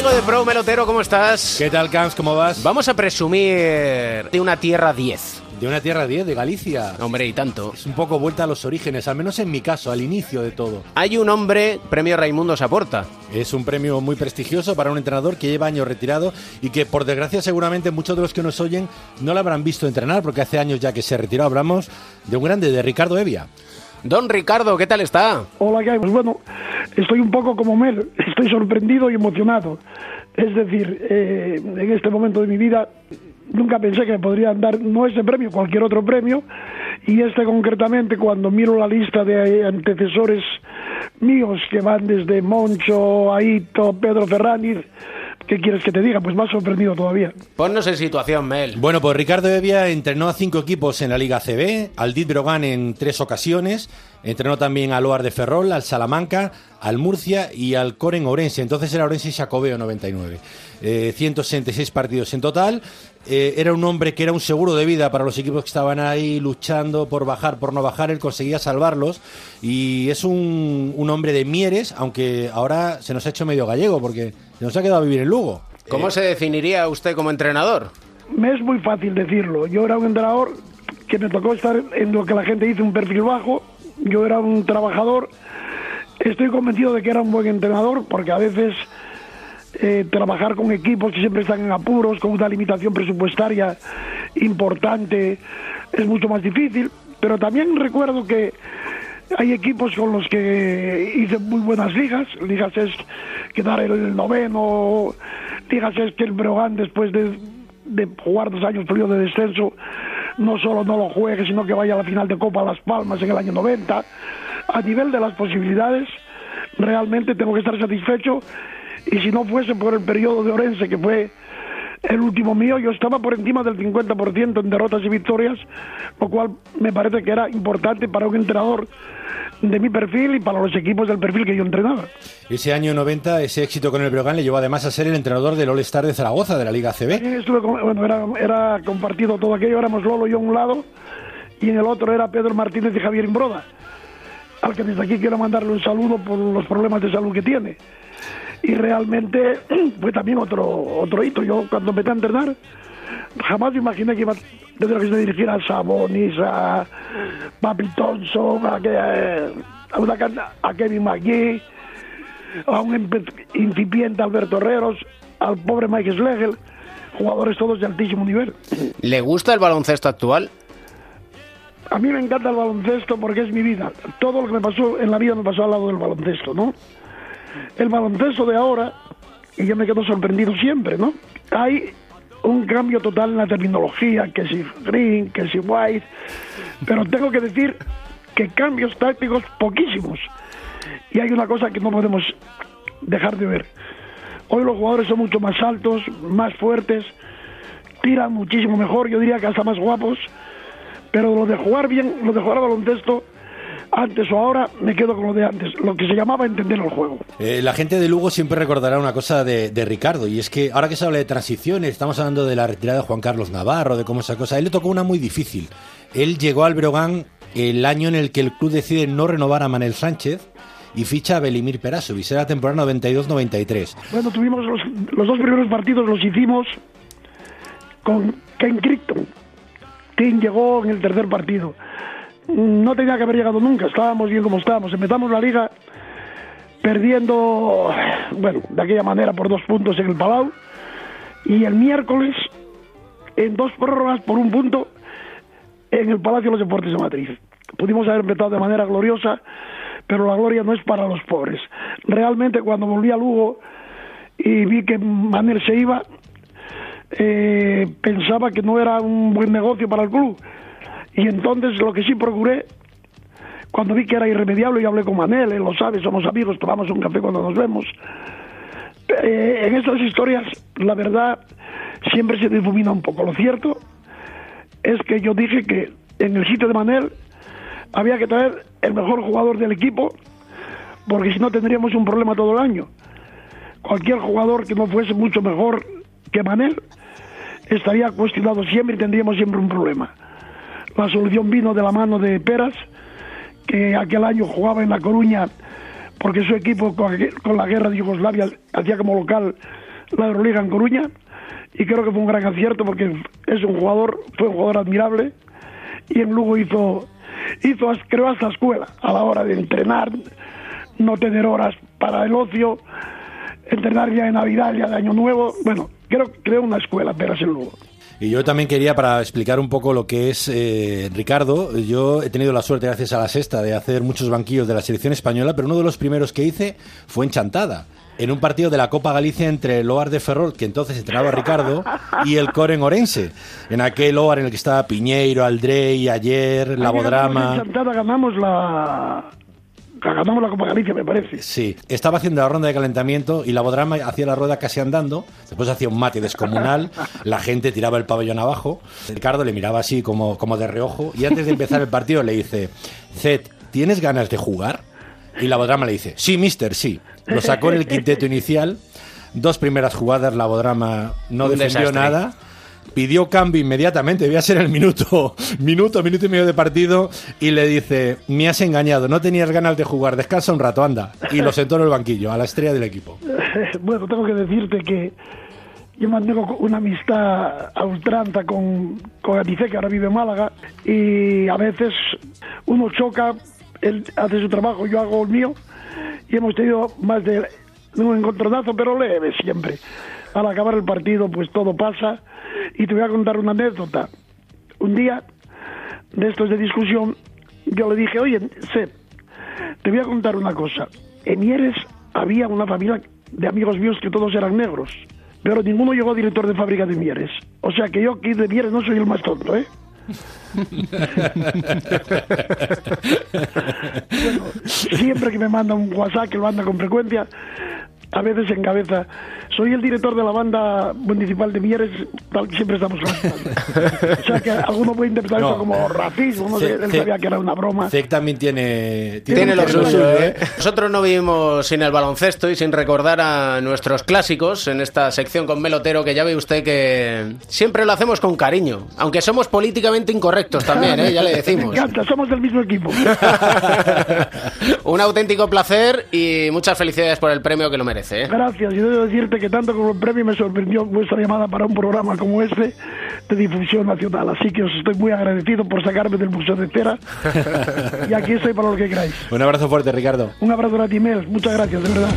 Diego de Pro Melotero, ¿cómo estás? ¿Qué tal, Camps? ¿Cómo vas? Vamos a presumir de una tierra 10. De una tierra 10, de Galicia. Hombre, y tanto. Es un poco vuelta a los orígenes, al menos en mi caso, al inicio de todo. Hay un hombre, premio Raimundo Saporta. Es un premio muy prestigioso para un entrenador que lleva años retirado y que, por desgracia, seguramente muchos de los que nos oyen no lo habrán visto entrenar, porque hace años ya que se retiró. Hablamos de un grande, de Ricardo Evia. Don Ricardo, ¿qué tal está? Hola, ¿qué hay? Pues bueno, estoy un poco como Mel, estoy sorprendido y emocionado. Es decir, eh, en este momento de mi vida nunca pensé que me podrían dar no ese premio, cualquier otro premio, y este concretamente cuando miro la lista de antecesores míos que van desde Moncho, Aito, Pedro Ferraniz, ¿qué quieres que te diga? Pues más sorprendido todavía. Ponnos en situación, Mel. Bueno, pues Ricardo Evia entrenó a cinco equipos en la Liga CB, al Dit Brogan en tres ocasiones, entrenó también al Oar de Ferrol, al Salamanca, al Murcia y al Coren Orense. Entonces era Orense y Jacobeo 99. Eh, 166 partidos en total. Eh, era un hombre que era un seguro de vida para los equipos que estaban ahí luchando por bajar, por no bajar. Él conseguía salvarlos. Y es un, un hombre de Mieres, aunque ahora se nos ha hecho medio gallego porque se nos ha quedado a vivir en Lugo. ¿Cómo Eh, se definiría usted como entrenador? Me es muy fácil decirlo. Yo era un entrenador que me tocó estar en lo que la gente dice un perfil bajo. Yo era un trabajador. Estoy convencido de que era un buen entrenador porque a veces eh, trabajar con equipos que siempre están en apuros, con una limitación presupuestaria importante, es mucho más difícil. Pero también recuerdo que hay equipos con los que hice muy buenas ligas. Ligas es quedar el noveno, ligas es que el Breogán después de, de jugar dos años periodo de descenso no solo no lo juegue, sino que vaya a la final de Copa Las Palmas en el año 90. A nivel de las posibilidades, realmente tengo que estar satisfecho y si no fuese por el periodo de Orense, que fue el último mío, yo estaba por encima del 50% en derrotas y victorias, lo cual me parece que era importante para un entrenador de mi perfil y para los equipos del perfil que yo entrenaba. Ese año 90, ese éxito con el Breogán le llevó además a ser el entrenador del All-Star de Zaragoza, de la Liga CB. Estuve con- bueno, era, era compartido todo aquello, éramos Lolo y yo a un lado, y en el otro era Pedro Martínez y Javier Imbroda, al que desde aquí quiero mandarle un saludo por los problemas de salud que tiene. Y realmente fue también otro, otro hito. Yo cuando empecé a entrenar, jamás me imaginé que iba a tener que dirigir a Sabonis, a Papi Thompson, a, que- a, una a Kevin McGee, a un incipiente Alberto Herreros, al pobre Mike Schlegel, jugadores todos de altísimo nivel. ¿Le gusta el baloncesto actual? A mí me encanta el baloncesto porque es mi vida. Todo lo que me pasó en la vida me pasó al lado del baloncesto, ¿no? El baloncesto de ahora, y yo me quedo sorprendido siempre, ¿no? Hay un cambio total en la terminología, que si Green, que si White, pero tengo que decir que cambios tácticos poquísimos. Y hay una cosa que no podemos dejar de ver. Hoy los jugadores son mucho más altos, más fuertes, tiran muchísimo mejor, yo diría que hasta más guapos, pero lo de jugar bien, lo de jugar baloncesto, antes o ahora, me quedo con lo de antes, lo que se llamaba entender el juego. Eh, la gente de Lugo siempre recordará una cosa de, de Ricardo, y es que ahora que se habla de transiciones, estamos hablando de la retirada de Juan Carlos Navarro, de cómo esa cosa, a él le tocó una muy difícil. Él llegó al Breogán el año en el que el club decide no renovar a Manel Sánchez y ficha a Belimir Perasovic, era temporada 92-93. Bueno, tuvimos los, los dos primeros partidos, los hicimos con Ken Crichton. Ken llegó en el tercer partido. No tenía que haber llegado nunca, estábamos bien como estábamos. Empezamos la liga perdiendo, bueno, de aquella manera por dos puntos en el Palau. Y el miércoles, en dos prórrogas por un punto, en el Palacio de los Deportes de Madrid. Pudimos haber empezado de manera gloriosa, pero la gloria no es para los pobres. Realmente cuando volví a Lugo y vi que Manel se iba, eh, pensaba que no era un buen negocio para el club. Y entonces lo que sí procuré, cuando vi que era irremediable, y hablé con Manel, él lo sabe, somos amigos, tomamos un café cuando nos vemos. Eh, en estas historias, la verdad, siempre se difumina un poco. Lo cierto es que yo dije que en el sitio de Manel había que traer el mejor jugador del equipo, porque si no tendríamos un problema todo el año. Cualquier jugador que no fuese mucho mejor que Manel estaría cuestionado siempre y tendríamos siempre un problema. La solución vino de la mano de Peras, que aquel año jugaba en La Coruña porque su equipo con la guerra de Yugoslavia hacía como local la Euroliga en Coruña y creo que fue un gran acierto porque es un jugador, fue un jugador admirable y en Lugo hizo, hizo creo hasta escuela a la hora de entrenar, no tener horas para el ocio, entrenar ya de Navidad, ya de Año Nuevo, bueno, creo creo una escuela, pero es en Lugo. Y yo también quería, para explicar un poco lo que es eh, Ricardo, yo he tenido la suerte, gracias a la sexta, de hacer muchos banquillos de la selección española, pero uno de los primeros que hice fue en Chantada, en un partido de la Copa Galicia entre el Oar de Ferrol, que entonces entrenaba Ricardo, y el Coren Orense. En aquel Oar en el que estaba Piñeiro, Aldrey, Ayer, Labodrama. En Chantada ganamos la, ganamos la Copa Galicia, me parece. Sí, estaba haciendo la ronda de calentamiento y la Bodrama hacía la rueda casi andando, después hacía un mate descomunal, la gente tiraba el pabellón abajo, Ricardo le miraba así como, como de reojo y antes de empezar el partido le dice, Zed, ¿tienes ganas de jugar? Y la Bodrama le dice, sí, mister, sí. Lo sacó en el quinteto inicial, dos primeras jugadas, la Bodrama no Un defendió desastre. nada. Pidió cambio inmediatamente, debía ser el minuto, minuto, minuto y medio de partido, y le dice, me has engañado, no tenías ganas de jugar, descansa un rato, anda. Y lo sentó en el banquillo, a la estrella del equipo. bueno, tengo que decirte que yo mantengo una amistad a ultranza con, con Atice, que ahora vive en Málaga, y a veces uno choca, él hace su trabajo, yo hago el mío, y hemos tenido más de un encontronazo, pero leve siempre. Al acabar el partido, pues todo pasa, y te voy a contar una anécdota. Un día, de estos de discusión, yo le dije, oye, Seth, te voy a contar una cosa. En Mieres había una familia de amigos míos que todos eran negros, pero ninguno llegó a director de fábrica de Mieres. O sea que yo aquí de Mieres no soy el más tonto, ¿eh? Siempre que me manda un WhatsApp, que lo manda con frecuencia, a veces en cabeza, soy el director de la banda municipal de Mieres, tal, siempre estamos hablando. O sea que alguno puede interpretar No. eso como racismo, no sé, él sabía que era una broma. Zek también tiene... Tiene lo Tiene suyo, ¿eh? Nosotros no vivimos sin el baloncesto y sin recordar a nuestros clásicos en esta sección con Melotero, que ya ve usted que siempre lo hacemos con cariño, aunque somos políticamente incorrectos también, ¿eh? ya le Me decimos. encanta, somos del mismo equipo. Un auténtico placer y muchas felicidades por el premio que lo merece. ¿eh? Gracias, y debo decirte que tanto como el premio me sorprendió vuestra llamada para un programa como este de difusión nacional. Así que os estoy muy agradecido por sacarme del museo de cera. Y aquí estoy para lo que queráis. Un abrazo fuerte, Ricardo. Un abrazo a ti, Mel. Muchas gracias, de verdad.